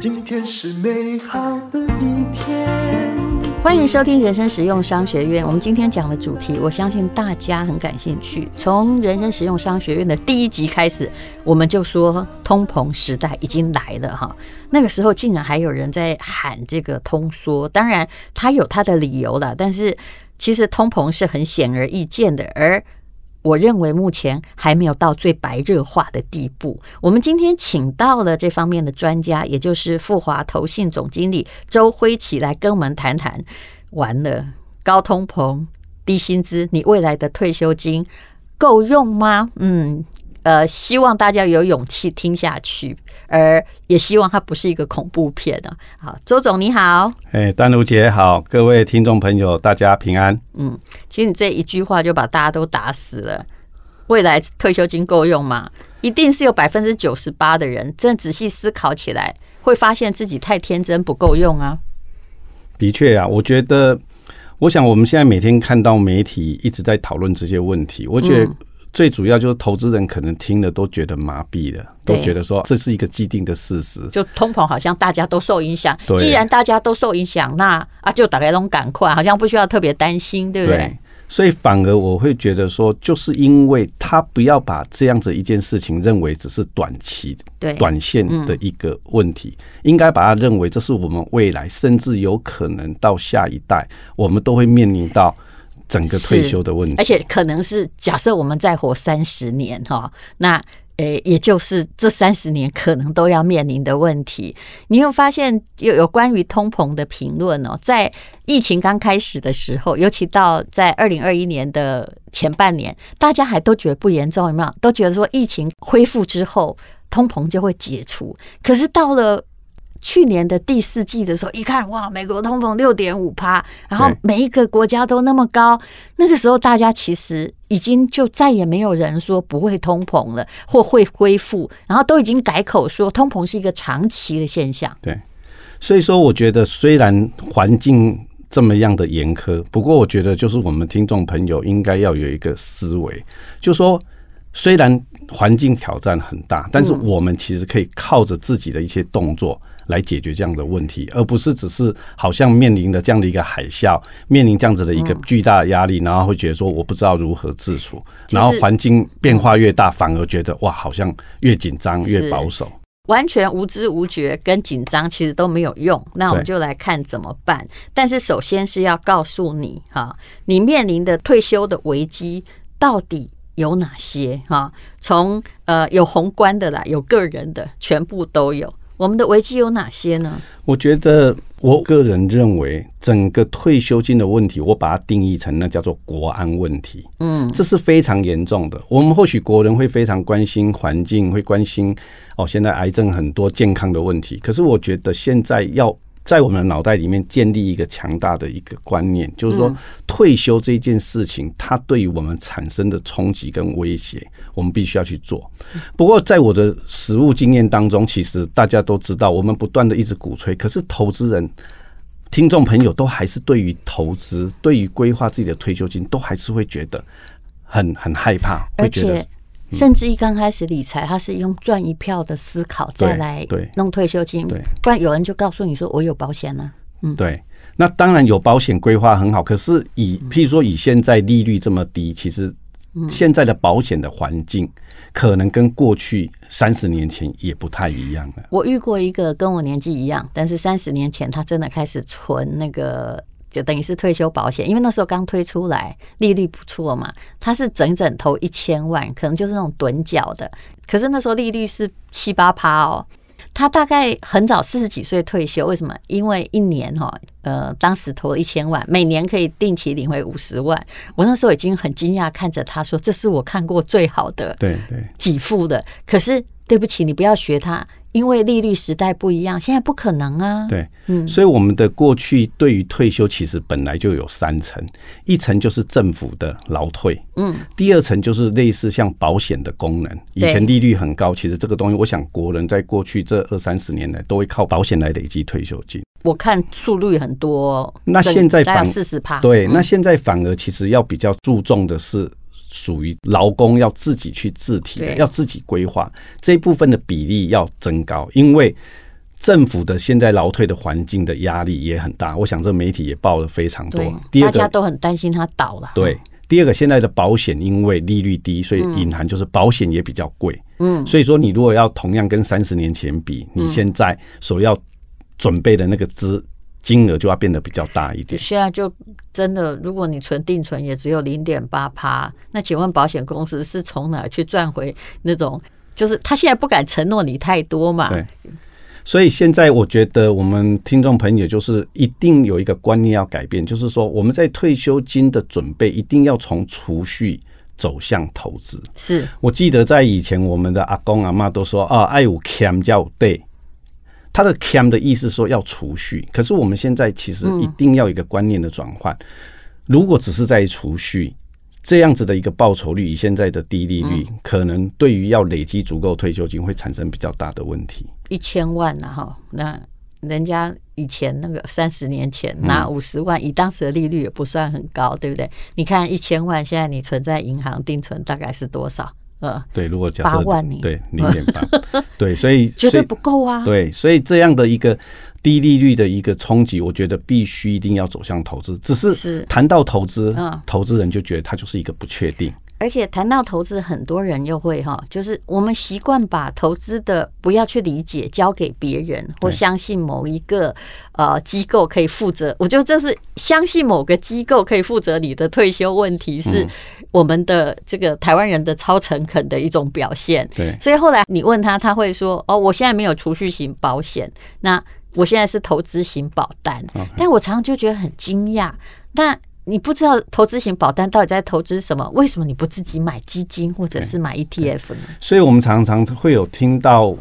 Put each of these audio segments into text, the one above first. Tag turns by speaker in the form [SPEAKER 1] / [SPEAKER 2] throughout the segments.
[SPEAKER 1] 今天是美好的一天。
[SPEAKER 2] 欢迎收听人生实用商学院。我们今天讲的主题，我相信大家很感兴趣。从人生实用商学院的第一集开始，我们就说通膨时代已经来了哈。那个时候竟然还有人在喊这个通缩，当然他有他的理由了，但是其实通膨是很显而易见的，而。我认为目前还没有到最白热化的地步。我们今天请到了这方面的专家，也就是富华投信总经理周辉奇来跟我们谈谈。完了，高通膨、低薪资，你未来的退休金够用吗？嗯。呃，希望大家有勇气听下去，而也希望它不是一个恐怖片啊。好，周总你好，
[SPEAKER 3] 哎，丹如姐好，各位听众朋友大家平安。
[SPEAKER 2] 嗯，其实你这一句话就把大家都打死了。未来退休金够用吗？一定是有百分之九十八的人，真的仔细思考起来，会发现自己太天真不够用啊。
[SPEAKER 3] 的确啊，我觉得，我想我们现在每天看到媒体一直在讨论这些问题，我觉得、嗯。最主要就是投资人可能听了都觉得麻痹了，都觉得说这是一个既定的事实。
[SPEAKER 2] 就通膨好像大家都受影响，既然大家都受影响，那啊就大家都赶快，好像不需要特别担心，对不对？对，
[SPEAKER 3] 所以反而我会觉得说，就是因为他不要把这样子一件事情认为只是短期、对短线的一个问题，应该把它认为这是我们未来甚至有可能到下一代，我们都会面临到。整个退休的问题，
[SPEAKER 2] 而且可能是假设我们再活三十年哈，那诶，也就是这三十年可能都要面临的问题。你有发现有有关于通膨的评论哦，在疫情刚开始的时候，尤其到在二零二一年的前半年，大家还都觉得不严重，有没有？都觉得说疫情恢复之后，通膨就会解除。可是到了去年的第四季的时候，一看哇，美国通膨六点五趴，然后每一个国家都那么高，那个时候大家其实已经就再也没有人说不会通膨了，或会恢复，然后都已经改口说通膨是一个长期的现象。
[SPEAKER 3] 对，所以说我觉得虽然环境这么样的严苛，不过我觉得就是我们听众朋友应该要有一个思维，就说虽然环境挑战很大，但是我们其实可以靠着自己的一些动作。来解决这样的问题，而不是只是好像面临的这样的一个海啸，面临这样子的一个巨大的压力，然后会觉得说我不知道如何自处，然后环境变化越大，反而觉得哇，好像越紧张越保守，
[SPEAKER 2] 完全无知无觉跟紧张其实都没有用。那我们就来看怎么办。但是首先是要告诉你哈，你面临的退休的危机到底有哪些哈？从呃有宏观的啦，有个人的，全部都有。我们的危机有哪些呢？
[SPEAKER 3] 我觉得，我个人认为，整个退休金的问题，我把它定义成那叫做国安问题。嗯，这是非常严重的。我们或许国人会非常关心环境，会关心哦，现在癌症很多健康的问题。可是，我觉得现在要。在我们的脑袋里面建立一个强大的一个观念，就是说退休这件事情，它对于我们产生的冲击跟威胁，我们必须要去做。不过，在我的实务经验当中，其实大家都知道，我们不断的一直鼓吹，可是投资人、听众朋友都还是对于投资、对于规划自己的退休金，都还是会觉得很很害怕，会觉得。
[SPEAKER 2] 甚至一刚开始理财，他是用赚一票的思考再来弄退休金，不然有人就告诉你说我有保险呢。嗯，
[SPEAKER 3] 对，那当然有保险规划很好，可是以譬如说以现在利率这么低，其实现在的保险的环境可能跟过去三十年前也不太一样了。
[SPEAKER 2] 我遇过一个跟我年纪一样，但是三十年前他真的开始存那个。就等于是退休保险，因为那时候刚推出来，利率不错嘛。他是整整投一千万，可能就是那种趸缴的。可是那时候利率是七八趴哦。他大概很早四十几岁退休，为什么？因为一年哈，呃，当时投了一千万，每年可以定期领回五十万。我那时候已经很惊讶，看着他说：“这是我看过最好的，对对，给付的。”可是对不起，你不要学他。因为利率时代不一样，现在不可能啊。
[SPEAKER 3] 对，嗯，所以我们的过去对于退休其实本来就有三层，一层就是政府的劳退，嗯，第二层就是类似像保险的功能。以前利率很高，其实这个东西，我想国人在过去这二三十年来都会靠保险来累积退休金。
[SPEAKER 2] 我看速率很多，
[SPEAKER 3] 那现在反
[SPEAKER 2] 四十趴，
[SPEAKER 3] 对，那现在反而其实要比较注重的是属于劳工要自己去自提的，要自己规划这一部分的比例要增高，因为政府的现在劳退的环境的压力也很大。我想这媒体也报了非常多。第二个，
[SPEAKER 2] 大家都很担心它倒了。
[SPEAKER 3] 对，第二个现在的保险因为利率低，所以隐含就是保险也比较贵。嗯，所以说你如果要同样跟三十年前比，你现在所要准备的那个资。金额就要变得比较大一点。
[SPEAKER 2] 现在就真的，如果你存定存也只有零点八趴，那请问保险公司是从哪去赚回那种？就是他现在不敢承诺你太多嘛。
[SPEAKER 3] 对。所以现在我觉得我们听众朋友就是一定有一个观念要改变，就是说我们在退休金的准备一定要从储蓄走向投资。
[SPEAKER 2] 是
[SPEAKER 3] 我记得在以前我们的阿公阿妈都说啊，爱有欠叫对。他的 cam 的意思说要储蓄，可是我们现在其实一定要一个观念的转换。如果只是在储蓄这样子的一个报酬率，以现在的低利率，可能对于要累积足够退休金会产生比较大的问题。
[SPEAKER 2] 一千万啊，哈，那人家以前那个三十年前拿五十万，以当时的利率也不算很高，对不对？你看一千万，现在你存在银行定存大概是多少？呃，
[SPEAKER 3] 对，如果假设
[SPEAKER 2] 八万你
[SPEAKER 3] 对零点八，对，所以
[SPEAKER 2] 绝对不够啊。
[SPEAKER 3] 对，所以这样的一个低利率的一个冲击，我觉得必须一定要走向投资。只是谈到投资，投资人就觉得它就是一个不确定。
[SPEAKER 2] 而且谈到投资，很多人又会哈，就是我们习惯把投资的不要去理解，交给别人或相信某一个呃机构可以负责。我觉得这是相信某个机构可以负责你的退休问题，是我们的这个台湾人的超诚恳的一种表现。
[SPEAKER 3] 对，
[SPEAKER 2] 所以后来你问他，他会说：“哦，我现在没有储蓄型保险，那我现在是投资型保单。”但我常常就觉得很惊讶，但。你不知道投资型保单到底在投资什么？为什么你不自己买基金或者是买 ETF 呢？
[SPEAKER 3] 所以，我们常常会有听到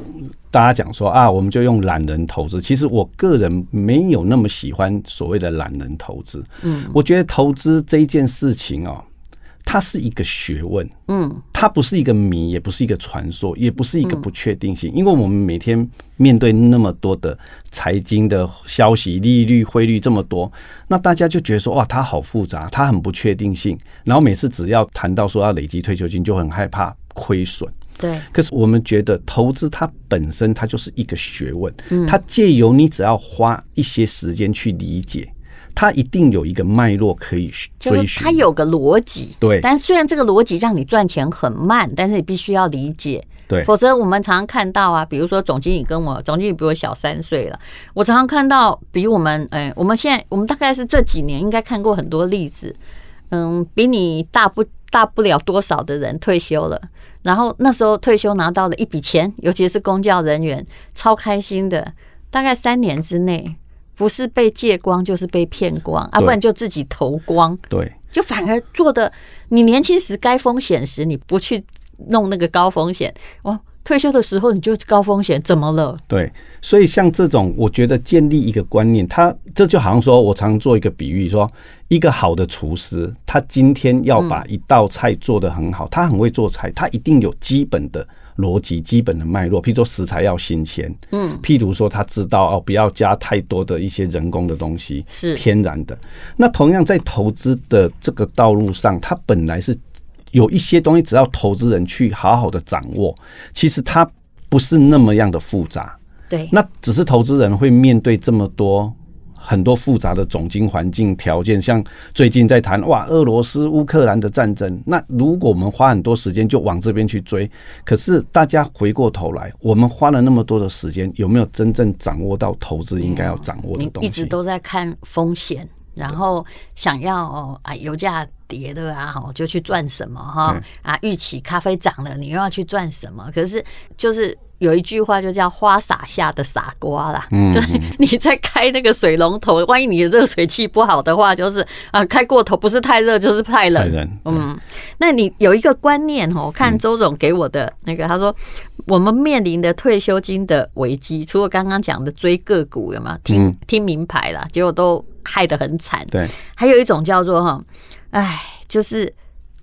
[SPEAKER 3] 大家讲说啊，我们就用懒人投资。其实，我个人没有那么喜欢所谓的懒人投资。嗯，我觉得投资这一件事情哦。它是一个学问，嗯，它不是一个谜，也不是一个传说，也不是一个不确定性，因为我们每天面对那么多的财经的消息、利率、汇率这么多，那大家就觉得说，哇，它好复杂，它很不确定性，然后每次只要谈到说要累积退休金，就很害怕亏损。
[SPEAKER 2] 对，
[SPEAKER 3] 可是我们觉得投资它本身它就是一个学问，它借由你只要花一些时间去理解。它一定有一个脉络可以追寻，
[SPEAKER 2] 它有个逻辑。
[SPEAKER 3] 对，
[SPEAKER 2] 但虽然这个逻辑让你赚钱很慢，但是你必须要理解。
[SPEAKER 3] 对，
[SPEAKER 2] 否则我们常常看到啊，比如说总经理跟我，总经理比我小三岁了，我常常看到比我们，哎，我们现在我们大概是这几年应该看过很多例子，嗯，比你大不大不了多少的人退休了，然后那时候退休拿到了一笔钱，尤其是公教人员，超开心的，大概三年之内。不是被借光，就是被骗光啊！不然就自己投光。
[SPEAKER 3] 对，
[SPEAKER 2] 就反而做的，你年轻时该风险时，你不去弄那个高风险，哦，退休的时候你就高风险，怎么了？
[SPEAKER 3] 对，所以像这种，我觉得建立一个观念，他这就好像说，我常做一个比喻，说一个好的厨师，他今天要把一道菜做得很好，他很会做菜，他一定有基本的。逻辑基本的脉络，譬如说食材要新鲜，嗯，譬如说他知道哦，不要加太多的一些人工的东西，
[SPEAKER 2] 是
[SPEAKER 3] 天然的。那同样在投资的这个道路上，它本来是有一些东西，只要投资人去好好的掌握，其实它不是那么样的复杂。
[SPEAKER 2] 对，
[SPEAKER 3] 那只是投资人会面对这么多。很多复杂的总经环境条件，像最近在谈哇，俄罗斯乌克兰的战争。那如果我们花很多时间就往这边去追，可是大家回过头来，我们花了那么多的时间，有没有真正掌握到投资应该要掌握的东西？
[SPEAKER 2] 一直都在看风险，然后想要哦啊，油价跌了啊，就去赚什么哈啊，预期咖啡涨了，你又要去赚什么？可是就是。有一句话就叫“花洒下的傻瓜”啦，就是你在开那个水龙头，万一你的热水器不好的话，就是啊，开过头不是太热就是太冷。嗯，那你有一个观念哦，我看周总给我的那个，他说我们面临的退休金的危机，除了刚刚讲的追个股有没有听听名牌啦，结果都害得很惨。
[SPEAKER 3] 对，
[SPEAKER 2] 还有一种叫做哈，哎，就是。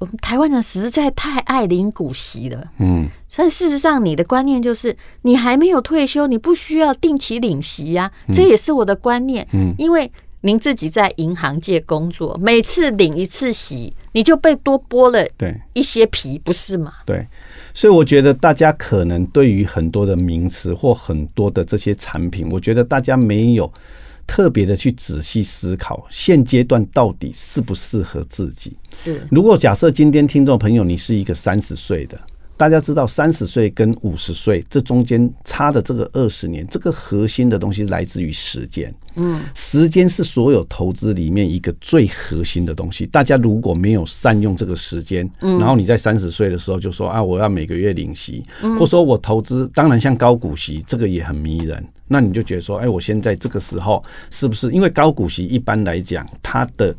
[SPEAKER 2] 我们台湾人实在太爱领股息了，嗯，但事实上，你的观念就是你还没有退休，你不需要定期领息呀，这也是我的观念，嗯，因为您自己在银行界工作，每次领一次息，你就被多剥了对一些皮，不是吗？
[SPEAKER 3] 对，所以我觉得大家可能对于很多的名词或很多的这些产品，我觉得大家没有特别的去仔细思考，现阶段到底适不适合自己。
[SPEAKER 2] 是，
[SPEAKER 3] 如果假设今天听众朋友你是一个三十岁的。大家知道，三十岁跟五十岁这中间差的这个二十年，这个核心的东西来自于时间。嗯，时间是所有投资里面一个最核心的东西。大家如果没有善用这个时间，然后你在三十岁的时候就说啊，我要每个月领息，或说我投资，当然像高股息这个也很迷人。那你就觉得说，哎，我现在这个时候是不是因为高股息一般来讲它的。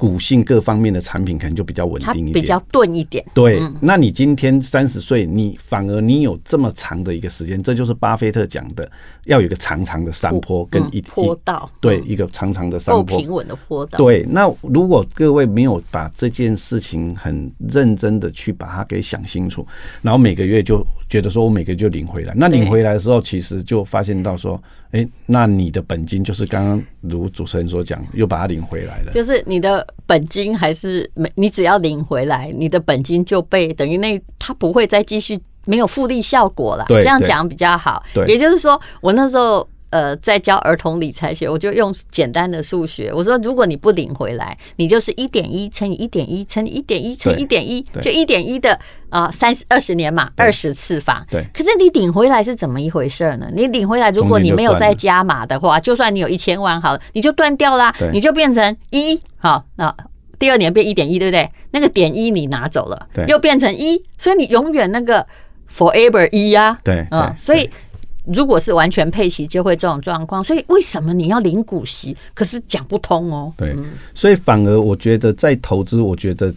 [SPEAKER 3] 股性各方面的产品可能就比较稳定一点，
[SPEAKER 2] 比较钝一点。
[SPEAKER 3] 对，那你今天三十岁，你反而你有这么长的一个时间，这就是巴菲特讲的，要有一个长长的山坡跟一
[SPEAKER 2] 坡道，
[SPEAKER 3] 对，一个长长的山坡，
[SPEAKER 2] 平稳的坡道。
[SPEAKER 3] 对，那如果各位没有把这件事情很认真的去把它给想清楚，然后每个月就觉得说我每个月就领回来，那领回来的时候，其实就发现到说。哎，那你的本金就是刚刚如主持人所讲，又把它领回来了。
[SPEAKER 2] 就是你的本金还是没，你只要领回来，你的本金就被等于那它不会再继续没有复利效果了。这样讲比较好。对，也就是说，我那时候。呃，在教儿童理财学，我就用简单的数学。我说，如果你不领回来，你就是一点一乘以一点一乘以一点一乘以一点一，就一点一的啊，三十二十年嘛，二十次方。对。可是你领回来是怎么一回事呢？你领回来，如果你没有再加码的话，就算你有一千万好了，你就断掉啦，你就变成一。好，那第二年变一点一，对不对？那个点一你拿走了，又变成一，所以你永远那个 forever 一呀。对，嗯，所以。如果是完全配息，就会这种状况。所以为什么你要领股息？可是讲不通哦。
[SPEAKER 3] 对，所以反而我觉得在投资，我觉得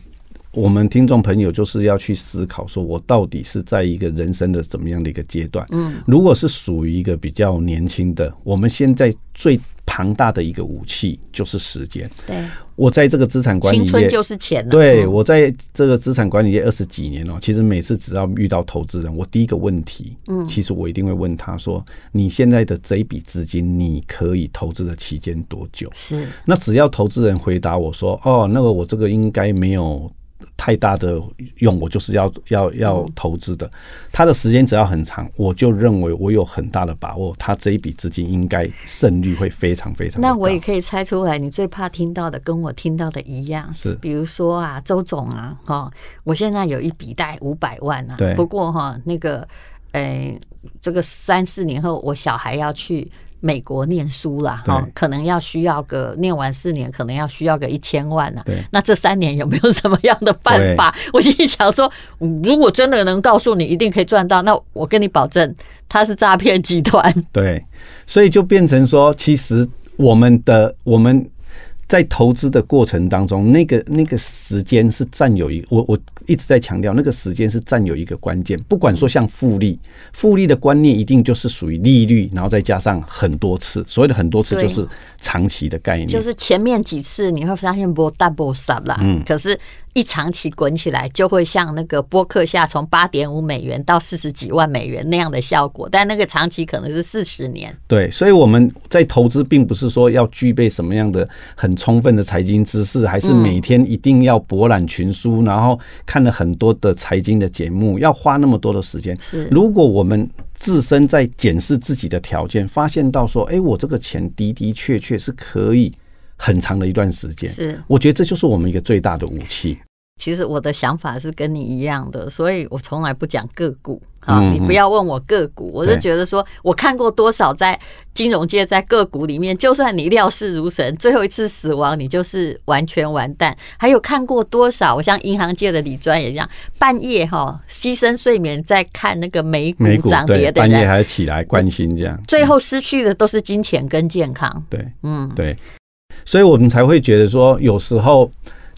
[SPEAKER 3] 我们听众朋友就是要去思考，说我到底是在一个人生的怎么样的一个阶段。嗯，如果是属于一个比较年轻的，我们现在最。庞大的一个武器就是时间。对，我在这个资产管理业，青春
[SPEAKER 2] 就是钱。
[SPEAKER 3] 对，我在这个资产管理业二十几年了，其实每次只要遇到投资人，我第一个问题，嗯，其实我一定会问他说：“你现在的这一笔资金，你可以投资的期间多久？”是。那只要投资人回答我说：“哦，那个我这个应该没有。”太大的用，我就是要要要投资的。他的时间只要很长，我就认为我有很大的把握，他这一笔资金应该胜率会非常非常。
[SPEAKER 2] 那我也可以猜出来，你最怕听到的跟我听到的一样，是比如说啊，周总啊，哈，我现在有一笔贷五百万啊，对，不过哈，那个，诶，这个三四年后我小孩要去。美国念书啦，哈，可能要需要个念完四年，可能要需要个一千万呢。那这三年有没有什么样的办法？我心里想说，如果真的能告诉你一定可以赚到，那我跟你保证，他是诈骗集团。
[SPEAKER 3] 对，所以就变成说，其实我们的我们。在投资的过程当中，那个那个时间是占有一，我我一直在强调，那个时间是占有一个关键。不管说像复利，复利的观念一定就是属于利率，然后再加上很多次，所谓的很多次就是长期的概念。
[SPEAKER 2] 就是前面几次你会发现不 double 啦，嗯，可是。一长期滚起来，就会像那个波克夏从八点五美元到四十几万美元那样的效果，但那个长期可能是四十年。
[SPEAKER 3] 对，所以我们在投资，并不是说要具备什么样的很充分的财经知识，还是每天一定要博览群书，然后看了很多的财经的节目，要花那么多的时间。是，如果我们自身在检视自己的条件，发现到说，哎，我这个钱的的确确是可以。很长的一段时间，是我觉得这就是我们一个最大的武器。
[SPEAKER 2] 其实我的想法是跟你一样的，所以我从来不讲个股。啊，你不要问我个股，我就觉得说，我看过多少在金融界，在个股里面，就算你料事如神，最后一次死亡，你就是完全完蛋。还有看过多少，我像银行界的李专也一样，半夜哈牺牲睡眠在看那个美股涨跌的人，
[SPEAKER 3] 半夜还起来关心这样，
[SPEAKER 2] 最后失去的都是金钱跟健康。
[SPEAKER 3] 对，嗯，对。所以我们才会觉得说，有时候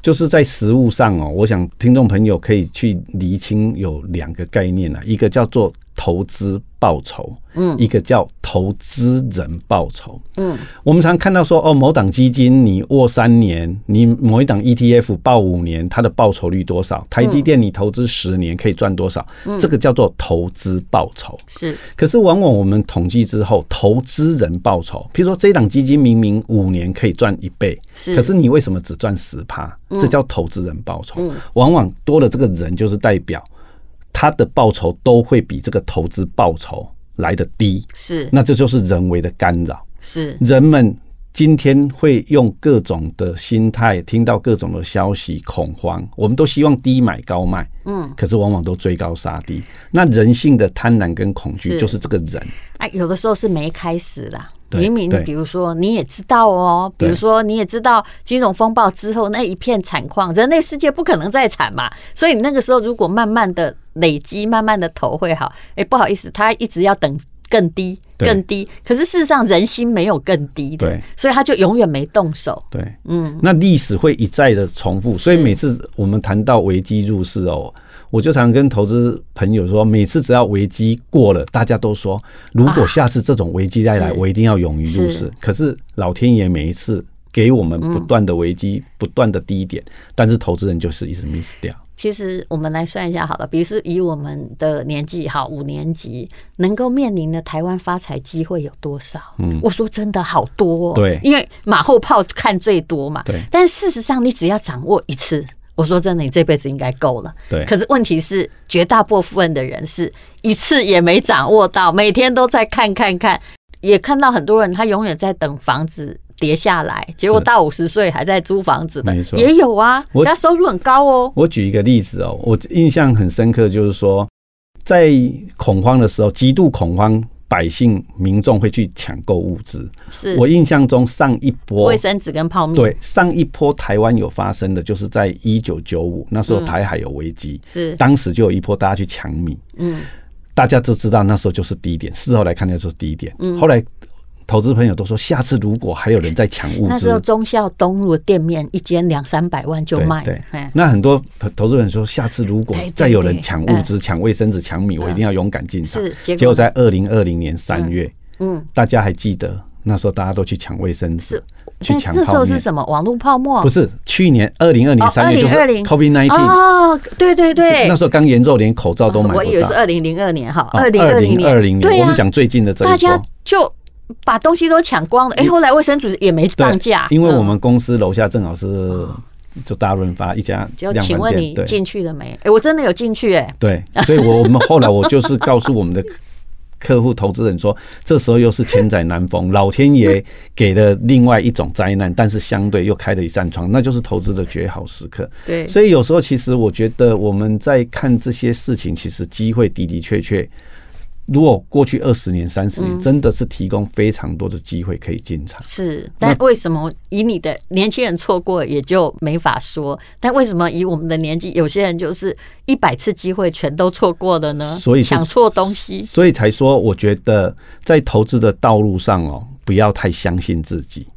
[SPEAKER 3] 就是在实物上哦，我想听众朋友可以去厘清有两个概念啊，一个叫做投资报酬，嗯，一个叫投投资人报酬。嗯，我们常看到说，哦，某档基金你握三年，你某一档 ETF 报五年，它的报酬率多少？台积电你投资十年可以赚多少？这个叫做投资报酬。是，可是往往我们统计之后，投资人报酬，譬如说这档基金明明五年可以赚一倍，可是你为什么只赚十趴？这叫投资人报酬。往往多了这个人，就是代表。他的报酬都会比这个投资报酬来得低，是，那这就是人为的干扰，是，人们今天会用各种的心态，听到各种的消息，恐慌，我们都希望低买高卖，嗯，可是往往都追高杀低，那人性的贪婪跟恐惧就是这个人，
[SPEAKER 2] 哎，有的时候是没开始啦。明明，比如说你也知道哦，比如说你也知道金融风暴之后那一片惨况，人类世界不可能再惨嘛。所以你那个时候如果慢慢的累积，慢慢的投会好。哎，不好意思，他一直要等更低，更低。可是事实上人心没有更低的，所以他就永远没动手。
[SPEAKER 3] 对，嗯，那历史会一再的重复，所以每次我们谈到危机入市哦。我就常跟投资朋友说，每次只要危机过了，大家都说，如果下次这种危机再来，我一定要勇于入市。可是老天爷每一次给我们不断的危机，不断的低点，但是投资人就是一直 miss 掉。
[SPEAKER 2] 其实我们来算一下好了，比如说以我们的年纪，好五年级，能够面临的台湾发财机会有多少？嗯，我说真的好多哦。对，因为马后炮看最多嘛。对，但事实上你只要掌握一次。我说真的，你这辈子应该够了。对。可是问题是，绝大部分的人是一次也没掌握到，每天都在看看看，也看到很多人他永远在等房子跌下来，结果到五十岁还在租房子的，没错，也有啊。他收入很高哦。
[SPEAKER 3] 我举一个例子哦，我印象很深刻，就是说在恐慌的时候，极度恐慌。百姓民众会去抢购物资，是。我印象中上一波
[SPEAKER 2] 卫生纸跟泡面。
[SPEAKER 3] 对，上一波台湾有发生的，就是在一九九五那时候台海有危机，是。当时就有一波大家去抢米，嗯，大家都知道那时候就是低点，事后来看那就是低点，嗯，后来。投资朋友都说，下次如果还有人在抢物资，
[SPEAKER 2] 那时候忠孝东路的店面一间两三百万就卖。
[SPEAKER 3] 对，那很多投资人说，下次如果再有人抢物资、抢卫生纸、抢米，我一定要勇敢进场。是，结果在二零二零年三月，嗯，大家还记得那时候大家都去抢卫生纸，去抢。
[SPEAKER 2] 那时候是什么？网络泡沫？
[SPEAKER 3] 不是，去年二零二零三月就是 COVID nineteen
[SPEAKER 2] 哦，对对对，
[SPEAKER 3] 那时候刚严重，连口罩都买不到。
[SPEAKER 2] 我以为是二零零二年哈，二零二零年，
[SPEAKER 3] 对，我们讲最近的这一波，大家
[SPEAKER 2] 就。把东西都抢光了，哎，后来卫生纸也没涨价。
[SPEAKER 3] 因为我们公司楼下正好是就大润发一家。
[SPEAKER 2] 就请问你进去了没？哎，我真的有进去哎。
[SPEAKER 3] 对，所以我们后来我就是告诉我们的 客户投资人说，这时候又是千载难逢，老天爷给了另外一种灾难，但是相对又开了一扇窗，那就是投资的绝好时刻。对，所以有时候其实我觉得我们在看这些事情，其实机会的的确确。如果过去二十年、三十年，真的是提供非常多的机会可以进场。
[SPEAKER 2] 是，但为什么以你的年轻人错过也就没法说？但为什么以我们的年纪，有些人就是一百次机会全都错过了呢？所以抢错东西，
[SPEAKER 3] 所以才说，我觉得在投资的道路上哦，不要太相信自己。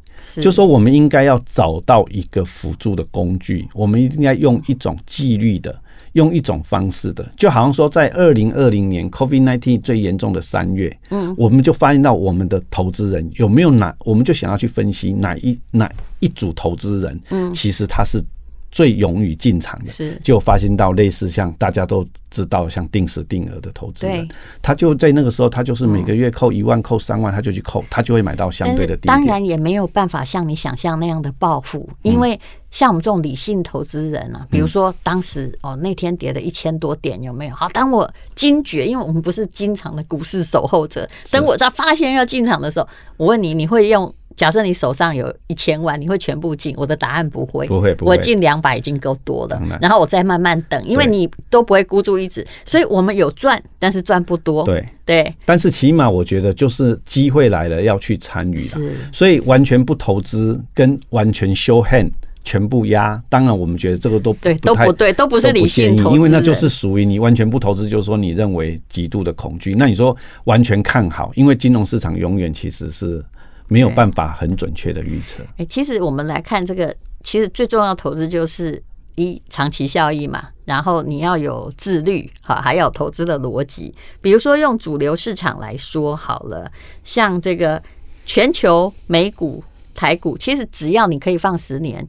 [SPEAKER 3] 就说我们应该要找到一个辅助的工具，我们应该用一种纪律的。用一种方式的，就好像说，在二零二零年 COVID-19 最严重的三月，嗯，我们就发现到我们的投资人有没有哪，我们就想要去分析哪一哪一组投资人，嗯，其实他是。最勇于进场的，是就发现到类似像大家都知道像定时定额的投资人，他就在那个时候，他就是每个月扣一万、扣三万，他就去扣，他就会买到相对的低。
[SPEAKER 2] 当然也没有办法像你想象那样的暴富，因为像我们这种理性投资人啊，比如说当时哦那天跌了一千多点，有没有？好，当我惊觉，因为我们不是经常的股市守候者，等我在发现要进场的时候，我问你，你会用？假设你手上有一千万，你会全部进？我的答案不会，
[SPEAKER 3] 不会，不会。
[SPEAKER 2] 我进两百已经够多了，然后我再慢慢等，因为你都不会孤注一掷，所以我们有赚，但是赚不多。对对，
[SPEAKER 3] 但是起码我觉得就是机会来了要去参与了，所以完全不投资跟完全 show hand 全部压，当然我们觉得这个都
[SPEAKER 2] 对都不对，都不是理性投资，
[SPEAKER 3] 因为那就是属于你完全不投资，就是说你认为极度的恐惧。那你说完全看好，因为金融市场永远其实是。没有办法很准确的预测。
[SPEAKER 2] 哎，其实我们来看这个，其实最重要投资就是一长期效益嘛，然后你要有自律，哈，还有投资的逻辑。比如说用主流市场来说好了，像这个全球美股、台股，其实只要你可以放十年，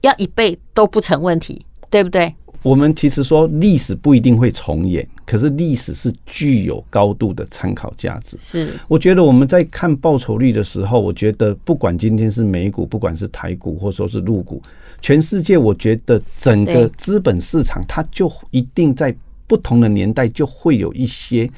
[SPEAKER 2] 要一倍都不成问题，对不对？
[SPEAKER 3] 我们其实说历史不一定会重演，可是历史是具有高度的参考价值。
[SPEAKER 2] 是，
[SPEAKER 3] 我觉得我们在看报酬率的时候，我觉得不管今天是美股，不管是台股，或者说是陆股，全世界，我觉得整个资本市场它就一定在不同的年代就会有一些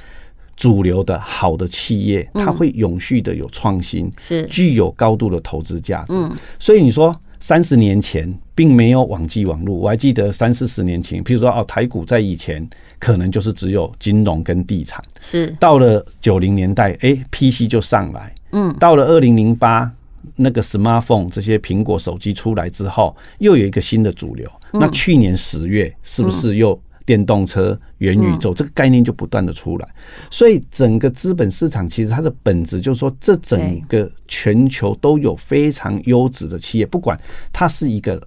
[SPEAKER 3] 主流的好的企业，它会永续的有创新，是具有高度的投资价值。所以你说。三十年前并没有网际网络，我还记得三四十年前，譬如说哦，台股在以前可能就是只有金融跟地产，是。到了九零年代，哎，PC 就上来，嗯，到了二零零八那个 smartphone 这些苹果手机出来之后，又有一个新的主流。那去年十月是不是又？电动车、元宇宙这个概念就不断的出来，所以整个资本市场其实它的本质就是说，这整个全球都有非常优质的企业，不管它是一个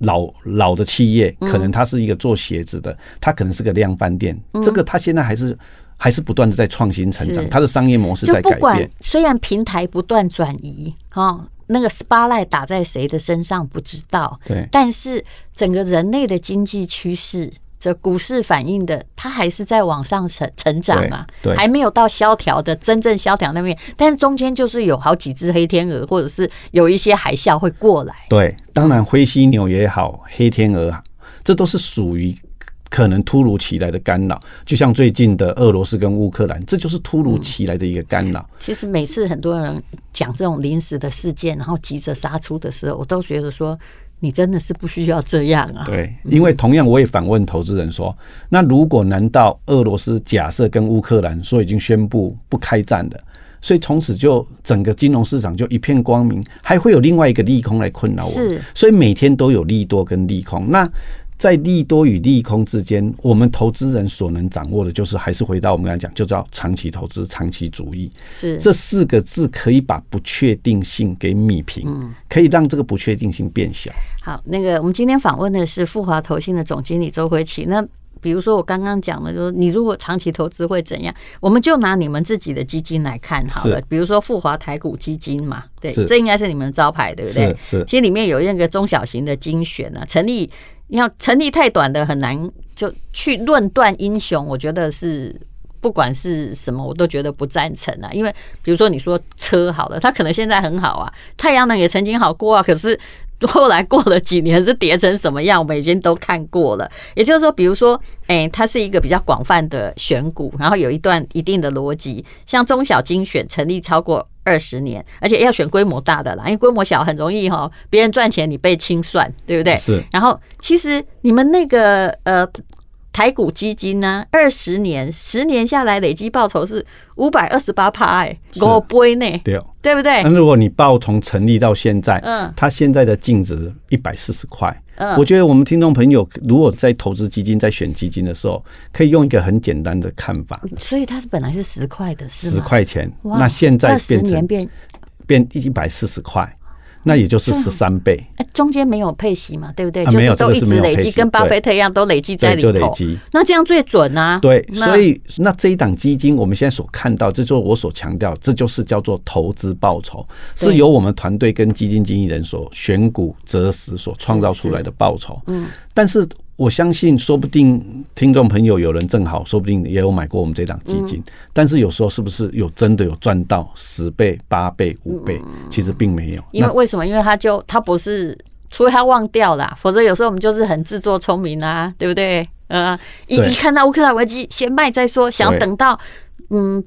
[SPEAKER 3] 老老的企业，可能它是一个做鞋子的，它可能是个量贩店，这个它现在还是还是不断的在创新成长，它的商业模式在改变。
[SPEAKER 2] 虽然平台不断转移，哈，那个 spotlight 打在谁的身上不知道，对，但是整个人类的经济趋势。这股市反映的，它还是在往上成成长啊，还没有到萧条的真正萧条那边，但是中间就是有好几只黑天鹅，或者是有一些海啸会过来。
[SPEAKER 3] 对，当然灰犀牛也好，黑天鹅啊，这都是属于可能突如其来的干扰，就像最近的俄罗斯跟乌克兰，这就是突如其来的一个干扰。嗯，
[SPEAKER 2] 其实每次很多人讲这种临时的事件，然后急着杀出的时候，我都觉得说。你真的是不需要这样啊！
[SPEAKER 3] 对，因为同样我也反问投资人说：那如果难道俄罗斯假设跟乌克兰说已经宣布不开战了，所以从此就整个金融市场就一片光明，还会有另外一个利空来困扰我？是，所以每天都有利多跟利空。那在利多与利空之间，我们投资人所能掌握的，就是还是回到我们刚才讲，就叫长期投资、长期主义。是这四个字可以把不确定性给弭平，可以让这个不确定性变小。
[SPEAKER 2] 好，那个我们今天访问的是富华投信的总经理周辉奇。那比如说我刚刚讲的，就是你如果长期投资会怎样？我们就拿你们自己的基金来看好了。比如说富华台股基金嘛，对，这应该是你们的招牌，对不对？是。其实里面有一个中小型的精选啊，成立。你要成立太短的很难，就去论断英雄。我觉得是不管是什么，我都觉得不赞成啊。因为比如说你说车好了，它可能现在很好啊，太阳能也曾经好过啊，可是 后来过了几年是跌成什么样，我们已经都看过了。也就是说，比如说，哎，它是一个比较广泛的选股，然后有一段一定的逻辑，像中小精选成立超过。二十年，而且要选规模大的啦，因为规模小很容易哈，别人赚钱你被清算，对不对？是。然后其实你们那个呃台股基金呢，二十年十年下来累计报酬是五百二十八趴，哎，五倍呢，对，对不对？
[SPEAKER 3] 那如果你报从成立到现在，嗯，它现在的净值一百四十块。嗯我觉得我们听众朋友如果在投资基金、在选基金的时候，可以用一个很简单的看法。
[SPEAKER 2] 所以它是本来是十块的，是
[SPEAKER 3] 十块钱，那现在变成变一百四十块。那也就是十三倍，
[SPEAKER 2] 哎，中间没有配息嘛，对不对？就是都一直累积，跟巴菲特一样，都累积在里头。那这样最准啊！
[SPEAKER 3] 对，所以那这一档基金，我们现在所看到，这就是我所强调，这就是叫做投资报酬，是由我们团队跟基金经理人所选股择时所创造出来的报酬。嗯，但是。我相信，说不定听众朋友有人正好，说不定也有买过我们这档基金。但是有时候是不是有真的有赚到十倍、八倍、五倍？其实并没有。
[SPEAKER 2] 因为为什么？因为他就他不是，除非他忘掉了，否则有时候我们就是很自作聪明啊，对不对？呃，一一看到乌克兰危机，先卖再说，想等到嗯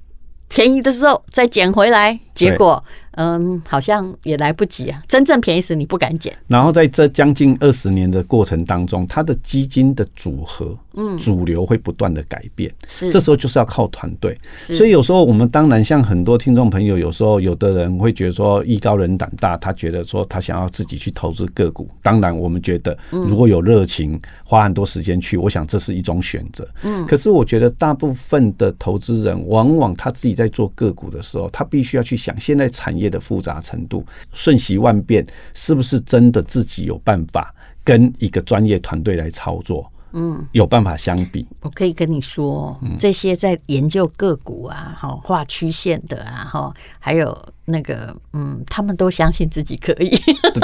[SPEAKER 2] 便宜的时候再捡回来，结果。嗯，好像也来不及啊！真正便宜时你不敢捡。
[SPEAKER 3] 然后在这将近二十年的过程当中，它的基金的组合，嗯，主流会不断的改变。是，这时候就是要靠团队。所以有时候我们当然像很多听众朋友，有时候有的人会觉得说艺高人胆大，他觉得说他想要自己去投资个股。当然，我们觉得如果有热情，花很多时间去，我想这是一种选择。嗯，可是我觉得大部分的投资人，往往他自己在做个股的时候，他必须要去想现在产业。业的复杂程度，瞬息万变，是不是真的自己有办法跟一个专业团队来操作，嗯，有办法相比。
[SPEAKER 2] 我可以跟你说，这些在研究个股啊，哈，画曲线的啊，哈，还有那个，嗯，他们都相信自己可以。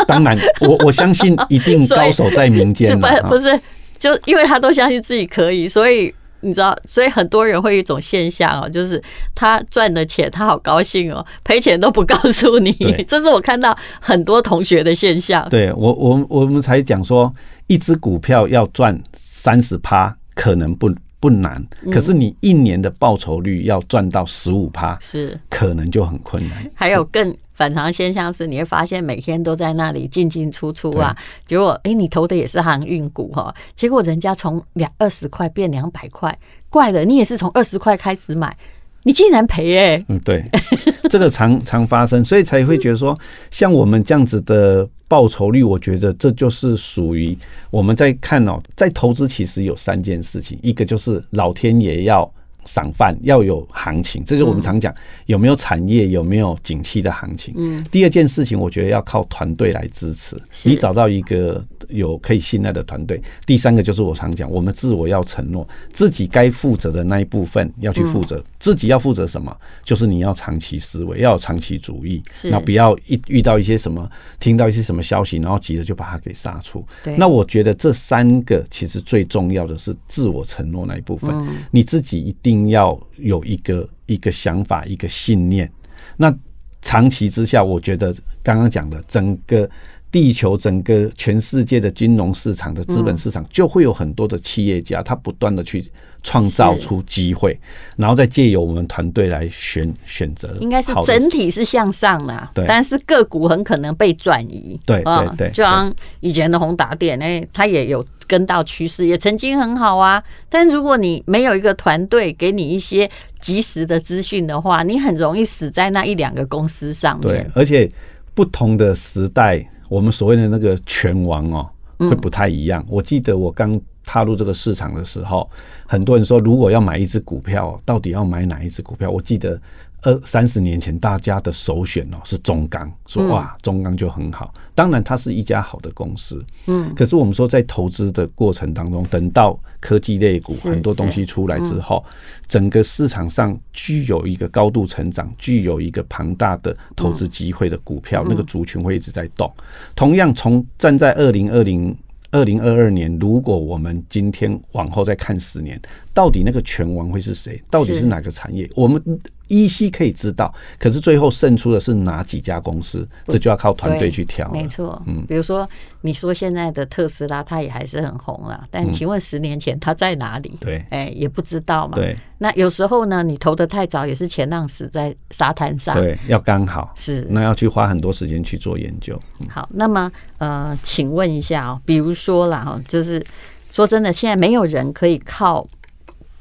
[SPEAKER 3] 当然，我我相信一定高手在民间。
[SPEAKER 2] 不不是，就因为他都相信自己可以，所以。你知道，所以很多人会有一种现象哦，就是他赚的钱他好高兴哦，赔钱都不告诉你。这是我看到很多同学的现象。
[SPEAKER 3] 对我，我我们才讲说，一只股票要赚三十趴可能不不难，可是你一年的报酬率要赚到十五趴，是可能就很困难。
[SPEAKER 2] 还有更。反常现象是，你会发现每天都在那里进进出出啊，结果哎，你投的也是航运股哈，结果人家从两二十块变两百块，怪了，你也是从二十块开始买，你竟然赔哎，
[SPEAKER 3] 嗯，对，这个常常发生，所以才会觉得说，像我们这样子的报酬率，我觉得这就是属于我们在看哦，在投资其实有三件事情，一个就是老天爷要。赏饭要有行情，这就是我们常讲有没有产业有没有景气的行情。嗯，第二件事情，我觉得要靠团队来支持，你找到一个有可以信赖的团队。第三个就是我常讲，我们自我要承诺，自己该负责的那一部分要去负责。自己要负责什么？就是你要长期思维，要有长期主义，那不要一遇到一些什么，听到一些什么消息，然后急着就把它给杀出。那我觉得这三个其实最重要的是自我承诺那一部分，你自己一定。定要有一个一个想法，一个信念。那长期之下，我觉得刚刚讲的整个地球、整个全世界的金融市场的资本市场，就会有很多的企业家，他不断的去创造出机会，然后再借由我们团队来选选择。
[SPEAKER 2] 应该是整体是向上的，对，但是个股很可能被转移。
[SPEAKER 3] 对对对，
[SPEAKER 2] 就像以前的宏达电，哎，它也有。跟到趋势也曾经很好啊，但如果你没有一个团队给你一些及时的资讯的话，你很容易死在那一两个公司上面。
[SPEAKER 3] 对，而且不同的时代，我们所谓的那个拳王哦，会不太一样。我记得我刚踏入这个市场的时候，很多人说，如果要买一只股票，到底要买哪一只股票？我记得。二三十年前，大家的首选哦是中钢，说哇中钢就很好。当然，它是一家好的公司。嗯，可是我们说在投资的过程当中，等到科技类股很多东西出来之后，整个市场上具有一个高度成长、具有一个庞大的投资机会的股票，那个族群会一直在动。同样，从站在二零二零。二零二二年，如果我们今天往后再看十年，到底那个拳王会是谁？到底是哪个产业？我们依稀可以知道，可是最后胜出的是哪几家公司？这就要靠团队去挑。
[SPEAKER 2] 没错，嗯，比如说你说现在的特斯拉，它也还是很红了，但请问十年前它在哪里？对，哎，也不知道嘛。对，那有时候呢，你投的太早，也是前浪死在沙滩上。
[SPEAKER 3] 对，要刚好是，那要去花很多时间去做研究。
[SPEAKER 2] 好，那么呃，请问一下哦，比如说啦哈，就是说真的，现在没有人可以靠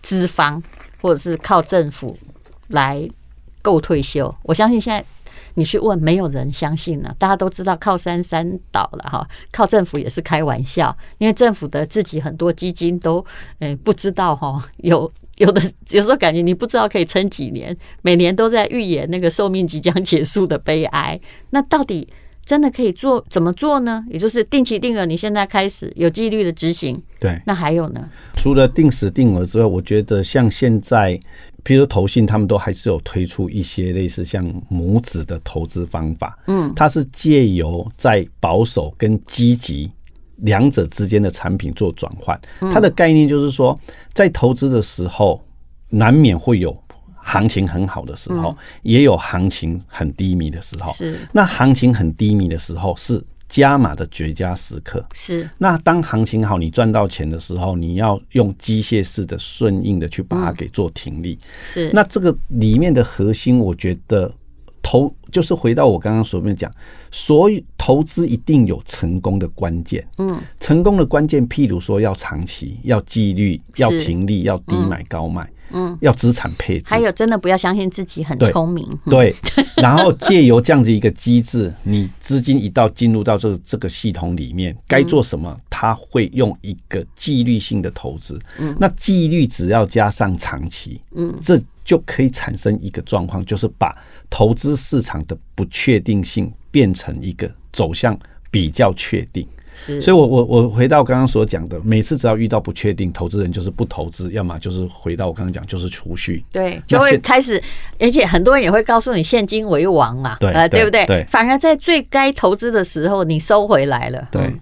[SPEAKER 2] 资方或者是靠政府。来够退休，我相信现在你去问，没有人相信了。大家都知道靠山山倒了哈，靠政府也是开玩笑，因为政府的自己很多基金都诶不知道哈，有有的有时候感觉你不知道可以撑几年，每年都在预言那个寿命即将结束的悲哀。那到底真的可以做怎么做呢？也就是定期定额，你现在开始有纪律的执行。对，那还有呢？
[SPEAKER 3] 除了定时定额之外，我觉得像现在。比如投信，他们都还是有推出一些类似像母子的投资方法，嗯，它是借由在保守跟积极两者之间的产品做转换。它的概念就是说，在投资的时候，难免会有行情很好的时候，也有行情很低迷的时候。是，那行情很低迷的时候是。加码的绝佳时刻是，那当行情好，你赚到钱的时候，你要用机械式的顺应的去把它给做停利。是，那这个里面的核心，我觉得投就是回到我刚刚所面讲，所以投资一定有成功的关键。嗯，成功的关键，譬如说要长期，要纪律，要停利，要低买高卖。嗯，要资产配置，
[SPEAKER 2] 还有真的不要相信自己很聪明。
[SPEAKER 3] 对，对然后借由这样子一个机制，你资金一到进入到这个这个系统里面，该做什么，他会用一个纪律性的投资。嗯，那纪律只要加上长期，嗯，这就可以产生一个状况，就是把投资市场的不确定性变成一个走向比较确定。
[SPEAKER 2] 是，
[SPEAKER 3] 所以我我我回到刚刚所讲的，每次只要遇到不确定，投资人就是不投资，要么就是回到我刚刚讲，就是储蓄。
[SPEAKER 2] 对，就会开始，而且很多人也会告诉你现金为王嘛，
[SPEAKER 3] 对，
[SPEAKER 2] 呃，对不对？
[SPEAKER 3] 对。
[SPEAKER 2] 反而在最该投资的时候，你收回来了。
[SPEAKER 3] 对。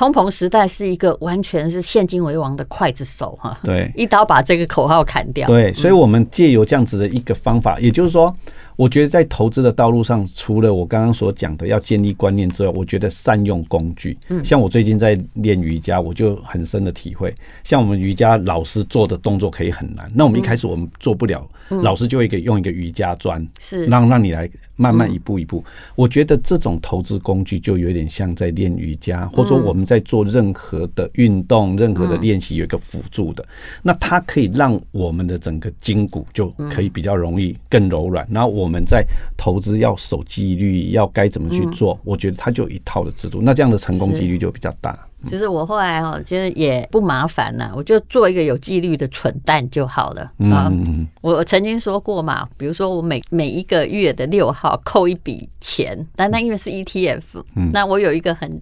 [SPEAKER 2] 通膨时代是一个完全是现金为王的刽子手哈。
[SPEAKER 3] 对。
[SPEAKER 2] 一刀把这个口号砍掉。
[SPEAKER 3] 对，所以我们借由这样子的一个方法，也就是说。我觉得在投资的道路上，除了我刚刚所讲的要建立观念之外，我觉得善用工具。嗯像我最近在练瑜伽，我就很深的体会，像我们瑜伽老师做的动作可以很难，那我们一开始我们做不了，老师就会给用一个瑜伽砖，是让让你来慢慢一步一步。我觉得这种投资工具就有点像在练瑜伽，或者说我们在做任何的运动、任何的练习有一个辅助的，那它可以让我们的整个筋骨就可以比较容易更柔软，然后我。们在投资要守纪律，要该怎么去做？我觉得它就有一套的制度，那这样的成功几率就比较大。
[SPEAKER 2] 其实我后来哈，其实也不麻烦呐，我就做一个有纪律的蠢蛋就好了。嗯，我曾经说过嘛，比如说我每每一个月的六号扣一笔钱，但那因为是 ETF，那我有一个很。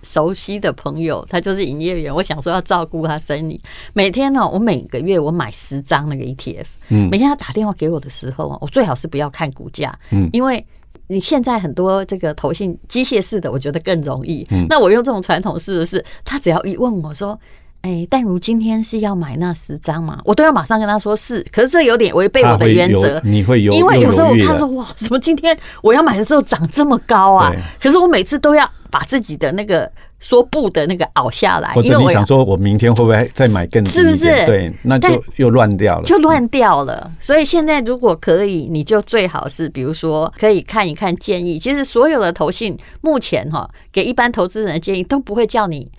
[SPEAKER 2] 熟悉的朋友，他就是营业员。我想说要照顾他生意，每天呢，我每个月我买十张那个 ETF。嗯，每天他打电话给我的时候，我最好是不要看股价。嗯，因为你现在很多这个投信机械式的，我觉得更容易。嗯，那我用这种传统式的是，他只要一问我说。哎，淡如今天是要买那十张吗？我都要马上跟他说是，可是这有点违背我的原则。
[SPEAKER 3] 你会有，
[SPEAKER 2] 因为有时候我看说哇，怎么今天我要买的时候涨这么高啊？可是我每次都要把自己的那个说不的那个熬下来，因为你想
[SPEAKER 3] 说我明天会不会再买更低？
[SPEAKER 2] 是不是？
[SPEAKER 3] 对，那就又乱掉了，
[SPEAKER 2] 就乱掉了。所以现在如果可以，你就最好是比如说可以看一看建议。其实所有的投信目前哈给一般投资人的建议都不会叫你。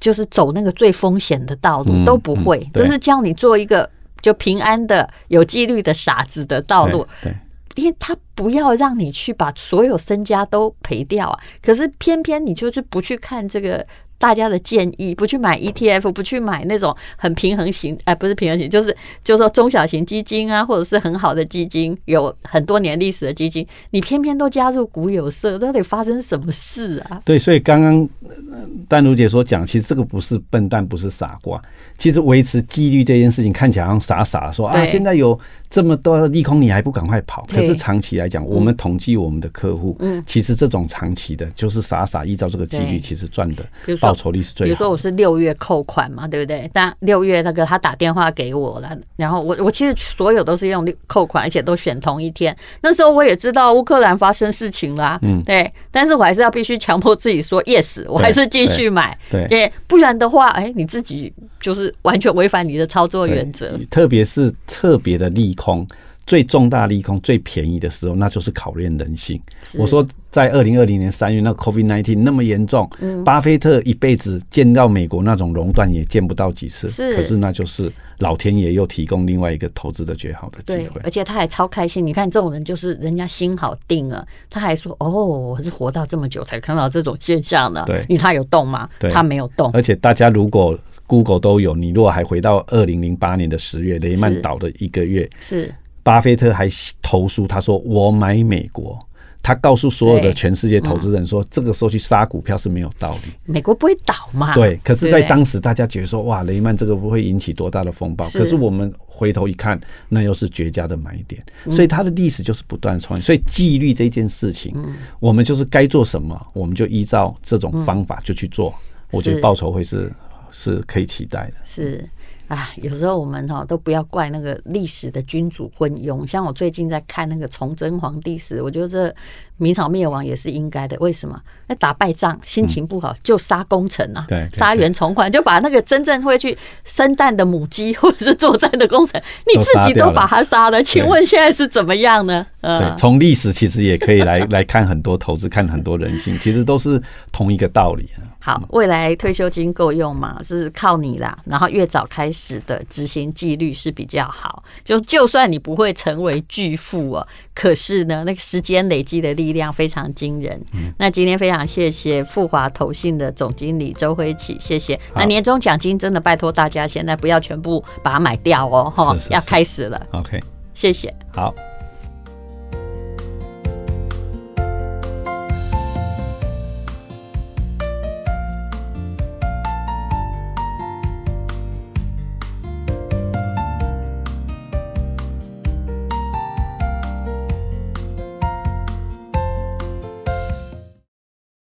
[SPEAKER 2] 就是走那个最风险的道路都不会，都是叫你做一个就平安的、有纪律的傻子的道路。因为他不要让你去把所有身家都赔掉啊。可是偏偏你就是不去看这个。大家的建议，不去买 ETF，不去买那种很平衡型，哎，不是平衡型，就是就是说中小型基金啊，或者是很好的基金，有很多年历史的基金，你偏偏都加入股有色，到底发生什么事啊？
[SPEAKER 3] 对，所以刚刚丹如姐所讲，其实这个不是笨蛋，不是傻瓜，其实维持纪律这件事情看起来好像傻傻说啊，现在有这么多利空，你还不赶快跑？可是长期来讲，我们统计我们的客户，嗯，其实这种长期的，就是傻傻依照这个纪律，其实赚的。报酬率是最，
[SPEAKER 2] 比如说我是六月扣款嘛，对不对？但六月那个他打电话给我了，然后我我其实所有都是用扣款，而且都选同一天。那时候我也知道乌克兰发生事情啦，嗯，对，但是我还是要必须强迫自己说 yes，我还是继续买，对，对，不然的话，哎，你自己就是完全违反你的操作原则。
[SPEAKER 3] 特别是特别的利空，最重大利空最便宜的时候，那就是考验人性。我说。在二零二零年三月，那 COVID nineteen 那么严重，巴菲特一辈子见到美国那种熔断也见不到几次。可是那就是老天爷又提供另外一个投资的绝好的机会。
[SPEAKER 2] 而且他还超开心。你看这种人就是人家心好定了，他还说：“哦，我是活到这么久才看到这种现象呢。”对，你他有动吗？他没有动。
[SPEAKER 3] 而且大家如果 Google 都有，你如果还回到二零零八年的十月，雷曼倒的一个月，是巴菲特还投书，他说：“我买美国。”他告诉所有的全世界投资人说：“这个时候去杀股票是没有道理。
[SPEAKER 2] 美国不会倒嘛？”
[SPEAKER 3] 对。可是，在当时大家觉得说：“哇，雷曼这个不会引起多大的风暴。”可是我们回头一看，那又是绝佳的买点。所以，它的历史就是不断创新。所以，纪律这件事情，我们就是该做什么，我们就依照这种方法就去做。我觉得报酬会是是可以期待的。
[SPEAKER 2] 是。啊，有时候我们哈都不要怪那个历史的君主昏庸。像我最近在看那个崇祯皇帝时，我觉得这明朝灭亡也是应该的。为什么？那打败仗心情不好就杀功臣啊，杀袁崇焕，就把那个真正会去生蛋的母鸡或者是作战 的功臣，你自己都把他杀了。请问现在是怎么样呢？
[SPEAKER 3] 呃，从历史其实也可以来 来看很多投资，看很多人性，其实都是同一个道理。
[SPEAKER 2] 好，未来退休金够用吗？是靠你啦。然后越早开始的执行纪律是比较好。就就算你不会成为巨富哦，可是呢，那个时间累积的力量非常惊人。那今天非常谢谢富华投信的总经理周辉启，谢谢。那年终奖金真的拜托大家，现在不要全部把它买掉哦，哈，要开始了。
[SPEAKER 3] OK，
[SPEAKER 2] 谢谢。
[SPEAKER 3] 好。